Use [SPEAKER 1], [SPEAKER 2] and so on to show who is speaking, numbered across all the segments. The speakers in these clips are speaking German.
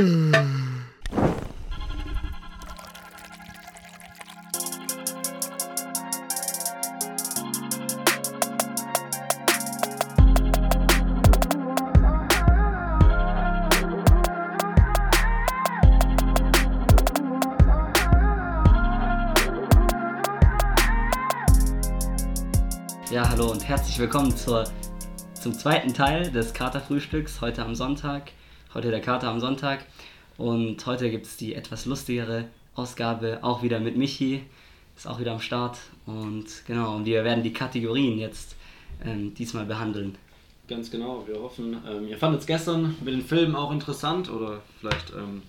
[SPEAKER 1] Ja, hallo und herzlich willkommen zur, zum zweiten Teil des Katerfrühstücks. Heute am Sonntag. Heute der Kater am Sonntag. Und heute gibt es die etwas lustigere Ausgabe, auch wieder mit Michi. Ist auch wieder am Start. Und genau, und wir werden die Kategorien jetzt ähm, diesmal behandeln.
[SPEAKER 2] Ganz genau, wir hoffen, ähm, ihr fandet es gestern mit den Filmen auch interessant oder vielleicht ähm,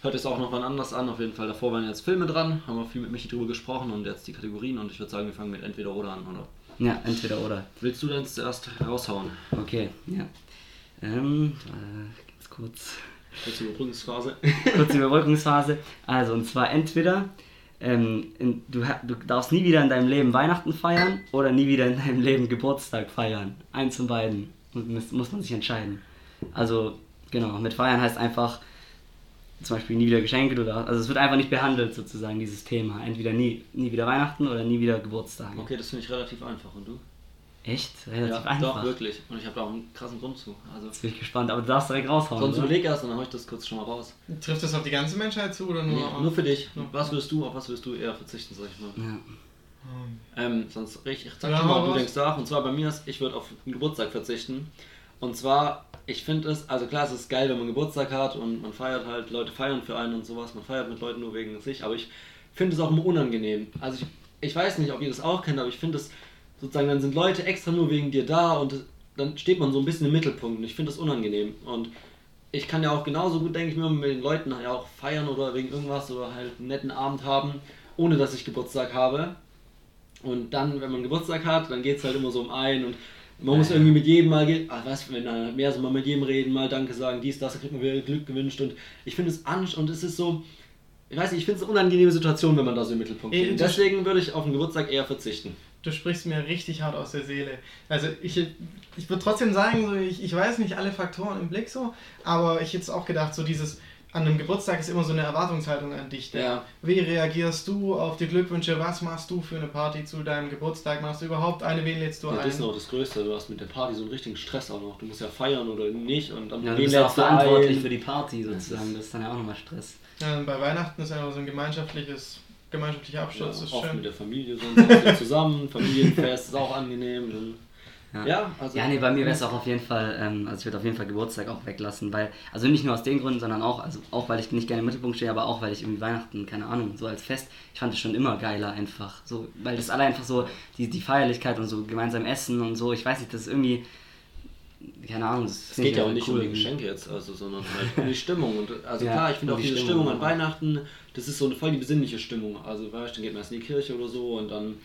[SPEAKER 2] hört es auch noch wann anders an. Auf jeden Fall, davor waren jetzt Filme dran, haben wir viel mit Michi drüber gesprochen und jetzt die Kategorien und ich würde sagen, wir fangen mit entweder oder an, oder?
[SPEAKER 1] Ja, entweder oder.
[SPEAKER 2] Willst du denn zuerst raushauen?
[SPEAKER 1] Okay, ja. Ähm, äh, kurz.
[SPEAKER 2] Kurze Überbrückungsphase.
[SPEAKER 1] Kurze Überbrückungsphase. Also, und zwar entweder ähm, in, du, du darfst nie wieder in deinem Leben Weihnachten feiern oder nie wieder in deinem Leben Geburtstag feiern. Eins von beiden muss, muss- muss man sich entscheiden. Also, genau, mit feiern heißt einfach zum Beispiel nie wieder Geschenke oder also es wird einfach nicht behandelt sozusagen dieses Thema. Entweder nie, nie wieder Weihnachten oder nie wieder Geburtstag.
[SPEAKER 2] Okay, das finde ich relativ einfach. Und du?
[SPEAKER 1] Echt? Relativ
[SPEAKER 2] ja,
[SPEAKER 1] einfach.
[SPEAKER 2] doch, wirklich. Und ich habe da auch einen krassen Grund zu. Also,
[SPEAKER 1] Jetzt bin ich gespannt, aber du darfst direkt raushauen.
[SPEAKER 2] sonst überleg erst und dann hau ich das kurz schon mal raus.
[SPEAKER 3] Trifft das auf die ganze Menschheit zu oder nur
[SPEAKER 2] Nee,
[SPEAKER 3] auf...
[SPEAKER 2] nur für dich.
[SPEAKER 3] Ja.
[SPEAKER 2] Was würdest du, auf was würdest du eher verzichten, sag ich mal?
[SPEAKER 1] Ja.
[SPEAKER 2] Ähm, sonst ich, ich sag
[SPEAKER 3] Ja,
[SPEAKER 2] dir mal, du denkst nach. Und zwar bei mir ist, ich würde auf den Geburtstag verzichten. Und zwar, ich finde es, also klar, es ist geil, wenn man Geburtstag hat und man feiert halt, Leute feiern für einen und sowas. Man feiert mit Leuten nur wegen sich. Aber ich finde es auch immer unangenehm. Also ich, ich weiß nicht, ob ihr das auch kennt, aber ich finde es sozusagen, dann sind Leute extra nur wegen dir da und dann steht man so ein bisschen im Mittelpunkt. Und ich finde das unangenehm. Und ich kann ja auch genauso gut, denke ich mir, mit den Leuten ja auch feiern oder wegen irgendwas oder halt einen netten Abend haben, ohne dass ich Geburtstag habe. Und dann, wenn man Geburtstag hat, dann geht es halt immer so um ein und man muss irgendwie mit jedem mal, ah, was, wenn dann mehr so mal mit jedem reden, mal Danke sagen, dies, das, da kriegt man wieder Glück gewünscht und ich finde es an und es ist so, ich weiß nicht, ich finde es eine unangenehme Situation, wenn man da so im Mittelpunkt steht. Deswegen würde ich auf den Geburtstag eher verzichten.
[SPEAKER 3] Du sprichst mir richtig hart aus der Seele. Also ich, ich würde trotzdem sagen, so, ich, ich weiß nicht alle Faktoren im Blick so, aber ich hätte es auch gedacht, so dieses, an einem Geburtstag ist immer so eine Erwartungshaltung an dich.
[SPEAKER 2] Ja.
[SPEAKER 3] Wie reagierst du auf die Glückwünsche? Was machst du für eine Party zu deinem Geburtstag? Machst du überhaupt eine? Wen lädst du
[SPEAKER 2] Ja,
[SPEAKER 3] ein?
[SPEAKER 2] das ist noch das Größte, du hast mit der Party so einen richtigen Stress auch noch. Du musst ja feiern oder nicht und dann
[SPEAKER 1] Ja, du bist ja verantwortlich
[SPEAKER 2] ein?
[SPEAKER 1] für die Party sozusagen. Das ist dann ja auch nochmal Stress.
[SPEAKER 3] Ja, bei Weihnachten ist einfach so ein gemeinschaftliches, gemeinschaftlicher
[SPEAKER 2] Ja,
[SPEAKER 3] Abschluss. das ist
[SPEAKER 2] oft
[SPEAKER 3] schön.
[SPEAKER 2] mit der Familie wieder zusammen, Familienfest ist auch angenehm.
[SPEAKER 1] Ja.
[SPEAKER 2] Ja, also.
[SPEAKER 1] Ja, nee, bei mir wäre es auch auf jeden Fall, ähm, also ich würde auf jeden Fall Geburtstag auch weglassen, weil, also nicht nur aus den Gründen, sondern auch, also auch weil ich nicht gerne im Mittelpunkt stehe, aber auch weil ich irgendwie Weihnachten, keine Ahnung, so als Fest, ich fand es schon immer geiler einfach, so, weil das alle einfach so, die, die Feierlichkeit und so gemeinsam essen und so, ich weiß nicht, das ist irgendwie, keine Ahnung,
[SPEAKER 2] Es geht ja auch nicht um die. Geschenke jetzt, also, sondern halt um die Stimmung. Und, also
[SPEAKER 1] Ja,
[SPEAKER 2] klar, ich finde auch
[SPEAKER 1] die
[SPEAKER 2] diese
[SPEAKER 1] Stimmung,
[SPEAKER 2] Stimmung, an
[SPEAKER 1] ja.
[SPEAKER 2] Weihnachten, das ist so eine voll die besinnliche Stimmung. Also weißt du, dann geht man erst in die Kirche oder so und dann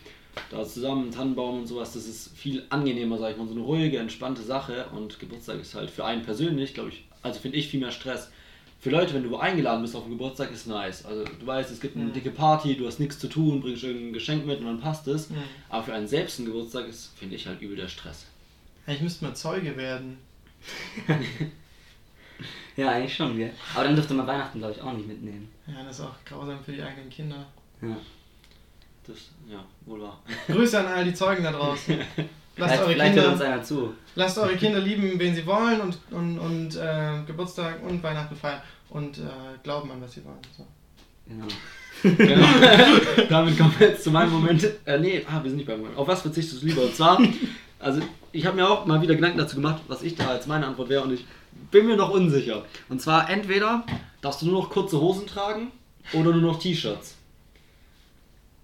[SPEAKER 2] da zusammen, Tannenbaum und sowas, das ist viel angenehmer, sag ich mal, so eine ruhige, entspannte Sache. Und Geburtstag ist halt für einen persönlich, glaube ich, also finde ich viel mehr Stress. Für Leute, wenn du eingeladen bist auf den Geburtstag, ist nice. Also du weißt, es gibt eine
[SPEAKER 3] Mhm.
[SPEAKER 2] dicke Party, du hast nichts zu tun, bringst irgendein Geschenk mit und dann passt es.
[SPEAKER 3] Mhm.
[SPEAKER 2] Aber für einen selbst ein Geburtstag ist, finde ich halt übel der Stress.
[SPEAKER 3] Ja, ich müsste mal Zeuge werden.
[SPEAKER 1] Ja, eigentlich schon, gell. Aber dann dürfte man Weihnachten, glaube ich, auch nicht mitnehmen.
[SPEAKER 3] Ja, das ist auch grausam für die eigenen Kinder.
[SPEAKER 1] Ja.
[SPEAKER 2] Das, ja, wohl wahr.
[SPEAKER 3] Grüße an all die Zeugen da draußen. Lasst
[SPEAKER 1] Vielleicht,
[SPEAKER 3] eure,
[SPEAKER 1] vielleicht hört uns
[SPEAKER 3] Kinder,
[SPEAKER 1] einer zu.
[SPEAKER 3] lasst eure Kinder lieben, wen sie wollen und, und, und äh, Geburtstag und Weihnachten feiern und äh, glauben an, was sie wollen. So.
[SPEAKER 1] Genau.
[SPEAKER 2] Genau. Damit kommen wir jetzt zu meinem Moment. Äh, nee, ah, wir sind nicht beim Moment. Auf was verzichtest du lieber? Und zwar, also ich habe mir auch mal wieder Gedanken dazu gemacht, was ich da als meine Antwort wäre und ich bin mir noch unsicher. Und zwar entweder darfst du nur noch kurze Hosen tragen oder nur noch T-Shirts.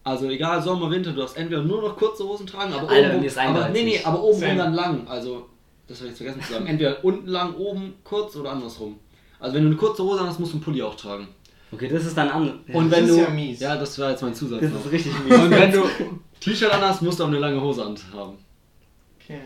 [SPEAKER 2] Also egal, Sommer, Winter, du darfst entweder nur noch kurze Hosen tragen, aber
[SPEAKER 1] Alter,
[SPEAKER 2] oben,
[SPEAKER 1] ist
[SPEAKER 2] aber, nee, nee, aber oben
[SPEAKER 3] Same.
[SPEAKER 2] und dann lang. Also, das habe ich jetzt vergessen zu sagen. Entweder unten lang, oben kurz oder andersrum. Also wenn du eine kurze Hose hast, musst du einen Pulli auch tragen.
[SPEAKER 1] Okay, das ist dann an.
[SPEAKER 2] Und
[SPEAKER 3] das
[SPEAKER 2] wenn
[SPEAKER 3] ist
[SPEAKER 2] du.
[SPEAKER 3] ja mies.
[SPEAKER 2] Ja, das war jetzt mein Zusatz.
[SPEAKER 1] das
[SPEAKER 2] noch.
[SPEAKER 1] ist richtig mies.
[SPEAKER 2] Und wenn du T-Shirt anhast, musst du auch eine lange Hose anhaben.
[SPEAKER 3] Okay.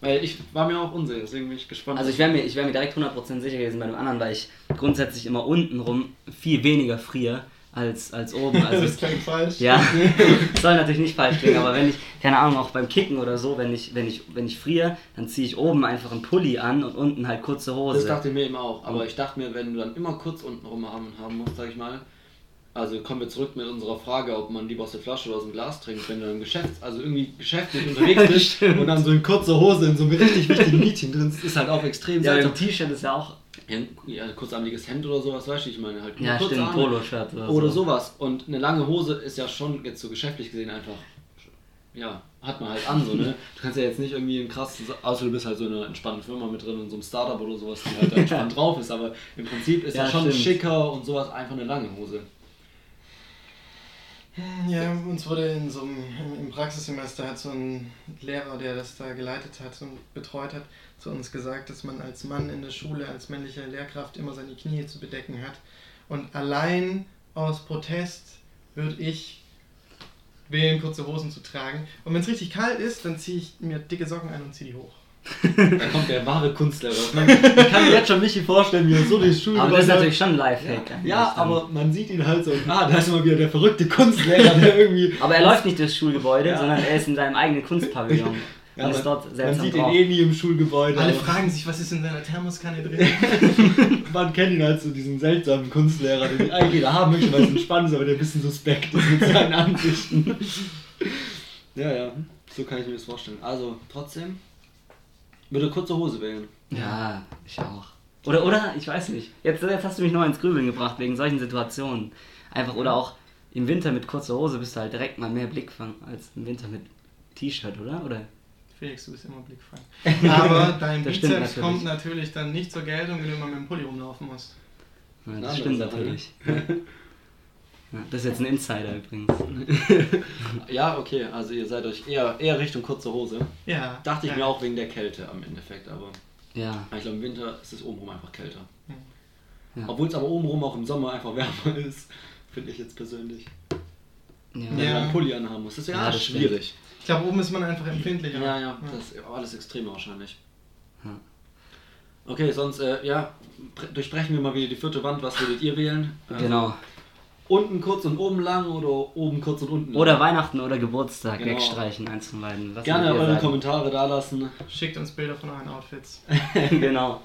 [SPEAKER 2] Weil ich war mir auch unsicher, deswegen bin ich gespannt.
[SPEAKER 1] Also ich wäre mir, ich wär mir direkt 100% sicher gewesen bei dem anderen, weil ich grundsätzlich immer untenrum viel weniger friere als, als oben. Also
[SPEAKER 3] das klingt falsch.
[SPEAKER 1] ja, soll natürlich nicht falsch klingen, aber wenn ich, keine Ahnung, auch beim Kicken oder so, wenn ich, wenn ich, wenn ich friere, dann ziehe ich oben einfach einen Pulli an und unten halt kurze Hose.
[SPEAKER 2] Das dachte ich mir eben auch. Aber ich dachte mir, wenn du dann immer kurz unten rum haben, haben musst, sag ich mal, also kommen wir zurück mit unserer Frage, ob man lieber aus der Flasche oder aus dem Glas trinkt, wenn du dann Geschäfts-, also irgendwie geschäftlich unterwegs bist und dann so in kurzer Hose in so einem richtig wichtigen Meeting drin ist, ist halt auch extrem
[SPEAKER 1] ja, im T-Shirt ist ja auch.
[SPEAKER 2] Ja, ein kurzarmiges Hemd oder sowas, weißt du, ich meine halt nur
[SPEAKER 1] Ja, stimmt,
[SPEAKER 2] Arme.
[SPEAKER 1] Poloshirt oder,
[SPEAKER 2] Oder
[SPEAKER 1] so.
[SPEAKER 2] sowas. Und eine lange Hose ist ja schon jetzt so geschäftlich gesehen einfach, ja, hat man halt an so, ne? Du kannst ja jetzt nicht irgendwie ein krasses, außer du bist halt so in einer entspannten Firma mit drin, in so einem Startup oder sowas, die halt da entspannt drauf ist, aber im Prinzip ist ja,
[SPEAKER 1] Ja,
[SPEAKER 2] schon
[SPEAKER 1] stimmt.
[SPEAKER 2] schicker und sowas einfach eine lange Hose.
[SPEAKER 3] Ja, uns wurde in so einem, im- Praxissemester hat so ein Lehrer, der das da geleitet hat und betreut hat, zu uns gesagt, dass man als Mann in der Schule, als männliche Lehrkraft immer seine Knie zu bedecken hat. Und allein aus Protest würde ich wählen, kurze Hosen zu tragen. Und wenn es richtig kalt ist, dann ziehe ich mir dicke Socken an und ziehe die hoch.
[SPEAKER 2] Da kommt der wahre Kunstlehrer. Man, ich kann mir jetzt schon Michi vorstellen, wie er so die Schule
[SPEAKER 1] Aber das ist
[SPEAKER 2] hat.
[SPEAKER 1] natürlich schon ein Lifehack. eigentlich
[SPEAKER 2] Ja,
[SPEAKER 1] dann.
[SPEAKER 2] aber man sieht ihn halt so, ah, da ist immer wieder der verrückte Kunstlehrer, der irgendwie...
[SPEAKER 1] Aber er läuft nicht durchs Schulgebäude,
[SPEAKER 2] Ja.
[SPEAKER 1] sondern er ist in seinem eigenen Kunstpavillon.
[SPEAKER 2] Ja, man,
[SPEAKER 1] dort
[SPEAKER 2] man sieht ihn eh nie im Schulgebäude.
[SPEAKER 3] Alle fragen sich, was ist in seiner Thermoskanne drin?
[SPEAKER 2] Man kennt ihn als so diesen seltsamen Kunstlehrer, den eigentlich jeder haben möchte, weil es entspannt ist, aber der ein bisschen suspekt ist mit seinen Ansichten. Ja, ja, so kann ich mir das vorstellen. Also, trotzdem, würde kurze Hose wählen.
[SPEAKER 1] Ja, ich auch. Oder, oder, ich weiß nicht. Jetzt, jetzt hast du mich noch ins Grübeln gebracht wegen solchen Situationen. Einfach, oder auch im Winter mit kurzer Hose bist du halt direkt mal mehr Blickfang als im Winter mit T-Shirt, oder? Oder?
[SPEAKER 3] Felix, du bist immer blickfrei. Aber dein
[SPEAKER 1] Das
[SPEAKER 3] Bizeps
[SPEAKER 1] natürlich.
[SPEAKER 3] kommt natürlich dann nicht zur Geltung, wenn du immer mit dem Pulli rumlaufen musst.
[SPEAKER 1] Ja, das
[SPEAKER 2] andere
[SPEAKER 1] stimmt natürlich. Ja, das ist jetzt ein Insider übrigens.
[SPEAKER 2] Ja, okay, also ihr seid euch eher, eher Richtung kurze Hose.
[SPEAKER 3] Ja.
[SPEAKER 2] Dachte ich
[SPEAKER 3] ja.
[SPEAKER 2] mir auch wegen der Kälte am Endeffekt, aber
[SPEAKER 1] Ja.
[SPEAKER 2] ich glaube im Winter ist es obenrum einfach kälter.
[SPEAKER 1] Ja.
[SPEAKER 2] Obwohl es aber obenrum auch im Sommer einfach wärmer ist, finde ich jetzt persönlich.
[SPEAKER 1] Ja.
[SPEAKER 2] Wenn man einen Pulli anhaben muss. Das ist ja,
[SPEAKER 1] Ja, das
[SPEAKER 2] schwierig.
[SPEAKER 3] Ich glaube, oben ist man einfach empfindlicher.
[SPEAKER 2] Ja, ja, das ist alles extremer wahrscheinlich.
[SPEAKER 1] Ja.
[SPEAKER 2] Okay, sonst, äh, ja, bre- durchbrechen wir mal wieder die vierte Wand. Was würdet ihr wählen? Also,
[SPEAKER 1] Genau.
[SPEAKER 2] Unten kurz und oben lang oder oben kurz und unten lang?
[SPEAKER 1] Oder Weihnachten oder Geburtstag
[SPEAKER 2] Genau.
[SPEAKER 1] wegstreichen, eins von beiden. Was
[SPEAKER 2] Gerne eure
[SPEAKER 1] sagen?
[SPEAKER 2] Kommentare da lassen.
[SPEAKER 3] Schickt uns Bilder von euren Outfits.
[SPEAKER 1] genau.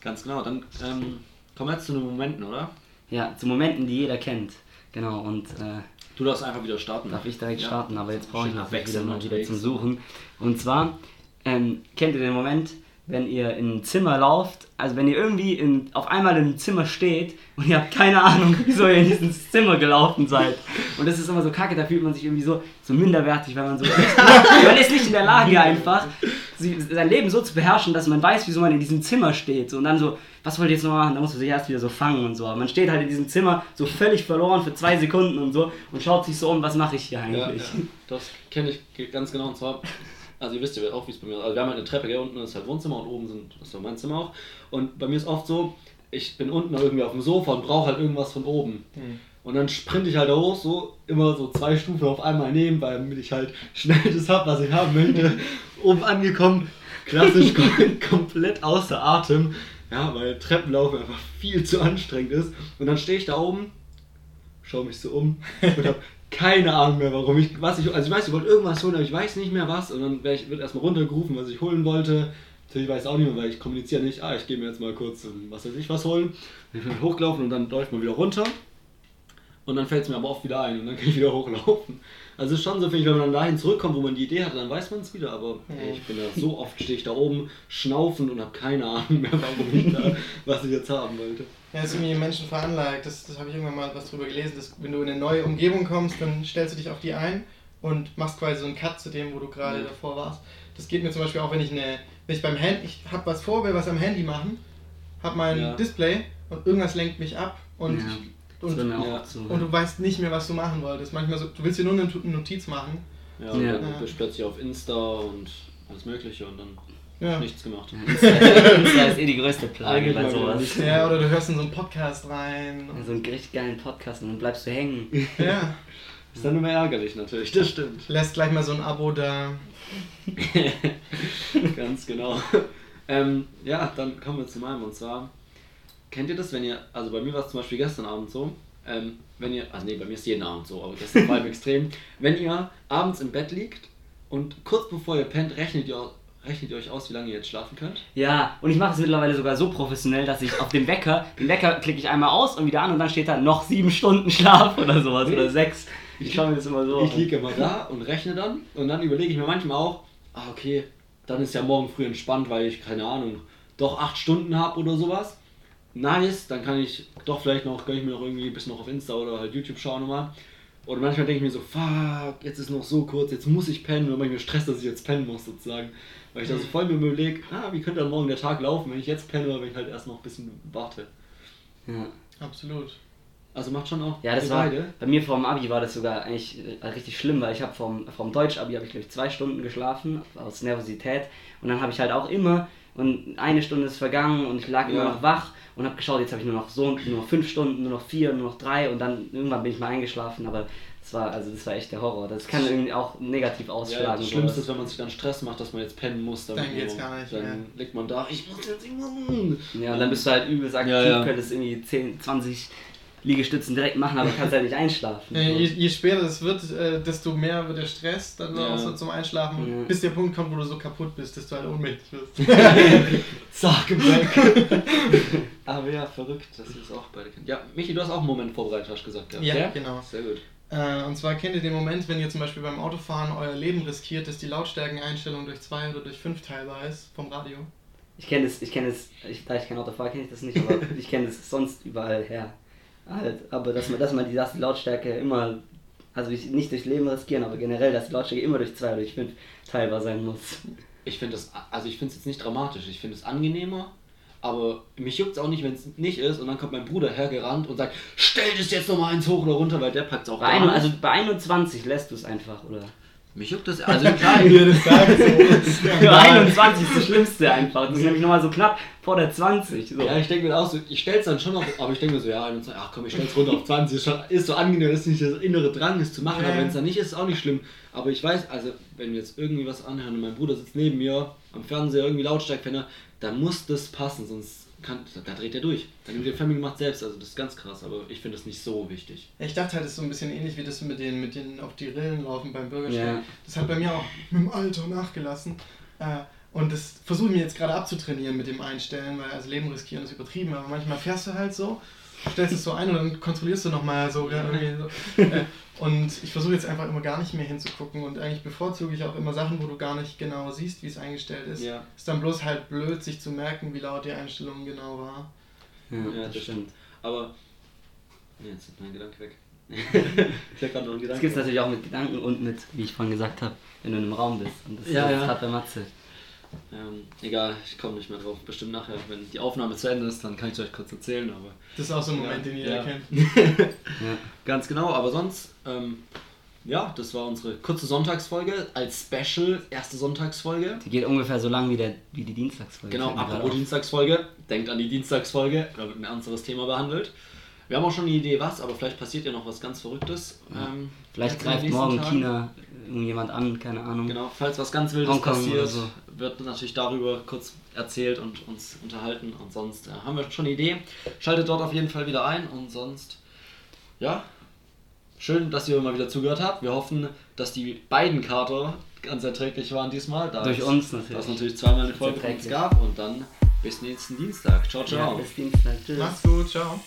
[SPEAKER 2] Ganz genau. Dann ähm, kommen wir jetzt zu den Momenten, oder?
[SPEAKER 1] Ja, zu Momenten, die jeder kennt. Genau, und äh,
[SPEAKER 2] Du darfst einfach wieder starten.
[SPEAKER 1] darf ich direkt
[SPEAKER 2] Ja.
[SPEAKER 1] starten, aber jetzt brauche ich natürlich wieder mal wieder zum Suchen. Und zwar, ähm, kennt ihr den Moment, wenn ihr in ein Zimmer lauft, also wenn ihr irgendwie in, auf einmal in einem Zimmer steht und ihr habt keine Ahnung, wieso ihr in dieses Zimmer gelaufen seid. Und das ist immer so kacke, da fühlt man sich irgendwie so, so minderwertig, weil man so, man ist nicht in der Lage einfach, sein Leben so zu beherrschen, dass man weiß, wieso man in diesem Zimmer steht. So, und dann so, was wollt ihr jetzt noch machen? Da musst du sich erst wieder so fangen und so. Aber man steht halt in diesem Zimmer so völlig verloren für zwei Sekunden und so und schaut sich so um, was mache ich hier
[SPEAKER 2] Ja,
[SPEAKER 1] eigentlich?
[SPEAKER 2] ja. Das kenne ich ganz genau. Und zwar, also ihr wisst ja auch, wie es bei mir ist. Also wir haben halt eine Treppe, gell? unten ist halt Wohnzimmer und oben sind, das ist so mein Zimmer auch. Und bei mir ist oft so, ich bin unten irgendwie auf dem Sofa und brauche halt irgendwas von oben.
[SPEAKER 3] Hm.
[SPEAKER 2] Und dann sprinte ich halt da hoch, so immer so zwei Stufen auf einmal nehmen, weil ich halt schnell das hab, was ich haben möchte. Oben angekommen, klassisch kom komplett außer Atem. Ja, weil Treppenlaufen einfach viel zu anstrengend ist. Und dann stehe ich da oben, schaue mich so um und habe keine Ahnung mehr, warum ich, was ich, also ich weiß, ich wollte irgendwas holen, aber ich weiß nicht mehr was. Und dann ich, wird erstmal runtergerufen, was ich holen wollte. Natürlich weiß ich auch nicht mehr, weil ich kommuniziere nicht, ah, ich gehe mir jetzt mal kurz, ähm, was weiß ich, was holen. Dann bin ich hochgelaufen und dann läuft man wieder runter. Und dann fällt es mir aber oft wieder ein und dann kann ich wieder hochlaufen. Also es ist schon so, finde ich, wenn man dann dahin zurückkommt, wo man die Idee hatte, dann weiß man es wieder. Aber ey, ich bin da so oft, stehe ich da oben, schnaufend und habe keine Ahnung mehr, warum ich da, was ich jetzt haben wollte.
[SPEAKER 3] Ja, das ist irgendwie Menschen veranlagt. Das, das habe ich irgendwann mal was drüber gelesen, dass wenn du in eine neue Umgebung kommst, dann stellst du dich auf die ein und machst quasi so einen Cut zu dem, wo du gerade
[SPEAKER 2] Ja.
[SPEAKER 3] davor warst. Das geht mir zum Beispiel auch, wenn ich eine, wenn ich beim Handy, ich habe was vor, will was am Handy machen, habe mein
[SPEAKER 2] Ja.
[SPEAKER 3] Display und irgendwas lenkt mich ab und,
[SPEAKER 1] Ja. Das
[SPEAKER 3] und,
[SPEAKER 2] ja.
[SPEAKER 3] und du weißt nicht mehr, was du machen wolltest. Manchmal so, du willst dir nur eine Notiz machen.
[SPEAKER 2] Ja, und
[SPEAKER 1] Ja.
[SPEAKER 2] dann bist du plötzlich auf Insta und alles Mögliche und dann
[SPEAKER 3] Ja.
[SPEAKER 2] nichts gemacht.
[SPEAKER 1] Insta ist eh die größte Plage bei sowas.
[SPEAKER 3] ja, oder du hörst in so einen Podcast rein.
[SPEAKER 1] So einen richtig geilen Podcast und dann bleibst du hängen.
[SPEAKER 3] Ja,
[SPEAKER 2] Ist dann mehr ärgerlich natürlich, das stimmt.
[SPEAKER 3] lässt gleich mal so ein Abo da.
[SPEAKER 2] Ganz genau. Ähm, ja, dann kommen wir zu meinem und zwar, kennt ihr das, wenn ihr, also bei mir war es zum Beispiel gestern Abend so, ähm, wenn ihr, also nee, bei mir ist jeden Abend so, aber das ist vor allem extrem, wenn ihr abends im Bett liegt und kurz bevor ihr pennt, rechnet ihr, rechnet ihr euch aus, wie lange ihr jetzt schlafen könnt.
[SPEAKER 1] Ja, und ich mache es mittlerweile sogar so professionell, dass ich auf dem Wecker, den Wecker klicke ich einmal aus und wieder an und dann steht da noch sieben Stunden Schlaf oder sowas oder sechs. Ich schaue mir das immer so
[SPEAKER 2] Ich
[SPEAKER 1] an.
[SPEAKER 2] liege immer da und rechne dann und dann überlege ich mir manchmal auch, ah okay, dann ist ja morgen früh entspannt, weil ich, keine Ahnung, doch acht Stunden habe oder sowas. Nice, dann kann ich doch vielleicht noch, kann ich mir noch irgendwie ein bisschen noch auf Insta oder halt YouTube schauen nochmal. Oder manchmal denke ich mir so, fuck, jetzt ist noch so kurz, jetzt muss ich pennen. Und manchmal Stress, dass ich jetzt pennen muss sozusagen. Weil ich da so voll mir überlege, ah, wie könnte dann morgen der Tag laufen, wenn ich jetzt penne oder wenn ich halt erst noch ein bisschen warte.
[SPEAKER 1] Ja.
[SPEAKER 3] Absolut.
[SPEAKER 2] Also macht schon auch
[SPEAKER 1] Ja, das war
[SPEAKER 2] beide.
[SPEAKER 1] bei mir vor dem Abi war das sogar eigentlich äh, richtig schlimm, weil ich habe vom, vom Deutsch-Abi habe ich glaube ich zwei Stunden geschlafen aus Nervosität und dann habe ich halt auch immer und eine Stunde ist vergangen und ich lag immer
[SPEAKER 2] Ja.
[SPEAKER 1] noch wach und habe geschaut, jetzt habe ich nur noch so nur noch fünf Stunden, nur noch vier, nur noch drei und dann irgendwann bin ich mal eingeschlafen, aber das war also das war echt der Horror. Das kann irgendwie auch negativ
[SPEAKER 2] Ja,
[SPEAKER 1] ausschlagen.
[SPEAKER 2] das Schlimmste ist, wenn man sich dann Stress macht, dass man jetzt pennen muss. damit
[SPEAKER 3] Dann geht's gar nicht
[SPEAKER 2] Dann
[SPEAKER 3] mehr.
[SPEAKER 2] liegt man da, ich muss jetzt irgendwann.
[SPEAKER 1] Ja, und dann bist du halt übelst aktiv,
[SPEAKER 2] Ja, ja.
[SPEAKER 1] könntest irgendwie 10, 20 Liegestützen direkt machen, aber kannst halt nicht einschlafen.
[SPEAKER 3] Äh, je, je später es wird, äh, desto mehr wird der Stress dann
[SPEAKER 2] Ja.
[SPEAKER 3] auch so zum Einschlafen,
[SPEAKER 1] Ja.
[SPEAKER 3] bis der Punkt kommt, wo du so kaputt bist, dass du halt ohnmächtig wirst.
[SPEAKER 2] Sag weg. Aber ja, verrückt, dass ihr es auch beide kennt. Ja, Michi, du hast auch einen Moment vorbereitet, hast du gesagt. Ja,
[SPEAKER 3] Ja, genau.
[SPEAKER 2] Sehr gut.
[SPEAKER 3] Äh, und zwar kennt ihr den Moment, wenn ihr zum Beispiel beim Autofahren euer Leben riskiert, dass die Lautstärkeneinstellung durch zwei oder durch fünf teilbar ist vom Radio.
[SPEAKER 1] Ich kenne das, ich kenne das, ich, da ich kein Auto fahre, kenne ich das nicht, aber ich kenne das sonst überall her. Halt, aber dass man, dass man die, dass die Lautstärke immer, also ich, nicht durch Leben riskieren, aber generell, dass die Lautstärke immer durch zwei oder durch fünf teilbar sein muss.
[SPEAKER 2] Ich finde das, also ich finde es jetzt nicht dramatisch, ich finde es angenehmer. Aber mich juckt es auch nicht, wenn es nicht ist und dann kommt mein Bruder hergerannt und sagt, stell das jetzt nochmal eins hoch oder runter, weil der packt es auch
[SPEAKER 1] Bei,
[SPEAKER 2] gar
[SPEAKER 1] ein,
[SPEAKER 2] nicht.
[SPEAKER 1] also bei 21 lässt du es einfach, oder?
[SPEAKER 2] Mich juckt das, also klar,
[SPEAKER 3] das sagt so.
[SPEAKER 1] Bei 21 ist das Schlimmste einfach. Das ist nämlich nochmal so knapp vor der 20. So.
[SPEAKER 2] Ja, ich denke mir auch so, ich stell's dann schon noch, aber ich denke mir so, ja, 21, ach komm, ich stell's runter auf 20, ist, schon, ist so angenehm, das ist nicht das innere Drang, es zu machen,
[SPEAKER 3] Ja.
[SPEAKER 2] aber wenn es dann nicht ist, ist auch nicht schlimm. Aber ich weiß, also, wenn wir jetzt irgendwie was anhören und mein Bruder sitzt neben mir am Fernseher, irgendwie Lautstärkfänger, dann muss das passen, sonst kann, da dreht er durch. Dann nimmt der Family macht selbst, also das ist ganz krass, aber ich finde das nicht so wichtig.
[SPEAKER 3] Ich dachte halt, das ist so ein bisschen ähnlich wie das mit den, mit den auf die Rillen laufen beim Bürgersteig.
[SPEAKER 1] Ja.
[SPEAKER 3] Das hat bei mir auch mit dem Alter nachgelassen. Äh, und das versuche ich mir jetzt gerade abzutrainieren mit dem Einstellen, weil also Leben riskieren ist übertrieben, aber manchmal fährst du halt so, stellst es so ein und dann kontrollierst du nochmal so, ja, irgendwie so. Äh, Und ich versuche jetzt einfach immer gar nicht mehr hinzugucken und eigentlich bevorzuge ich auch immer Sachen, wo du gar nicht genau siehst, wie es eingestellt ist.
[SPEAKER 2] Ja.
[SPEAKER 3] Ist dann bloß halt blöd, sich zu merken, wie laut die Einstellung genau war.
[SPEAKER 2] Ja, das stimmt. Aber, nee, jetzt ist mein Gedanke weg. ich hab gerade noch einen
[SPEAKER 1] Das
[SPEAKER 2] Gedanken.
[SPEAKER 1] gibt es natürlich auch mit Gedanken und mit, wie ich vorhin gesagt habe, wenn du in einem Raum bist. Und das
[SPEAKER 2] Ja,
[SPEAKER 1] ist
[SPEAKER 2] ja.
[SPEAKER 1] hart bei Matze.
[SPEAKER 2] Ähm, egal, ich komme nicht mehr drauf. Bestimmt nachher, wenn die Aufnahme zu Ende ist, dann kann ich euch kurz erzählen, aber.
[SPEAKER 3] Das ist auch so ein Moment,
[SPEAKER 2] Ja,
[SPEAKER 3] den jeder
[SPEAKER 2] ja.
[SPEAKER 3] kennt.
[SPEAKER 1] Ja.
[SPEAKER 2] Ganz genau, aber sonst, ähm, ja, das war unsere kurze Sonntagsfolge als Special, erste Sonntagsfolge.
[SPEAKER 1] Die geht ungefähr so lang wie, der, wie die Dienstagsfolge.
[SPEAKER 2] Genau, apropos. Dienstagsfolge, denkt an die Dienstagsfolge, da wird ein ernsteres Thema behandelt. Wir haben auch schon eine Idee, was, aber vielleicht passiert ja noch was ganz Verrücktes. Ähm,
[SPEAKER 1] Vielleicht greift morgen. China irgendjemand an, keine Ahnung.
[SPEAKER 2] Genau, falls was ganz Wildes
[SPEAKER 1] Hongkong
[SPEAKER 2] passiert,
[SPEAKER 1] so.
[SPEAKER 2] wird natürlich darüber kurz erzählt und uns unterhalten. Und sonst äh, haben wir schon eine Idee. Schaltet dort auf jeden Fall wieder ein und sonst, ja, schön, dass ihr mal wieder zugehört habt. Wir hoffen, dass die beiden Kater ganz erträglich waren diesmal. Da
[SPEAKER 1] Durch
[SPEAKER 2] es-
[SPEAKER 1] uns
[SPEAKER 2] Da es
[SPEAKER 1] natürlich.
[SPEAKER 2] natürlich zweimal eine Folge von uns gab und dann bis nächsten Dienstag. Ciao, ciao.
[SPEAKER 1] Ja, bis Dienstag. Tschüss.
[SPEAKER 3] Macht's gut, ciao.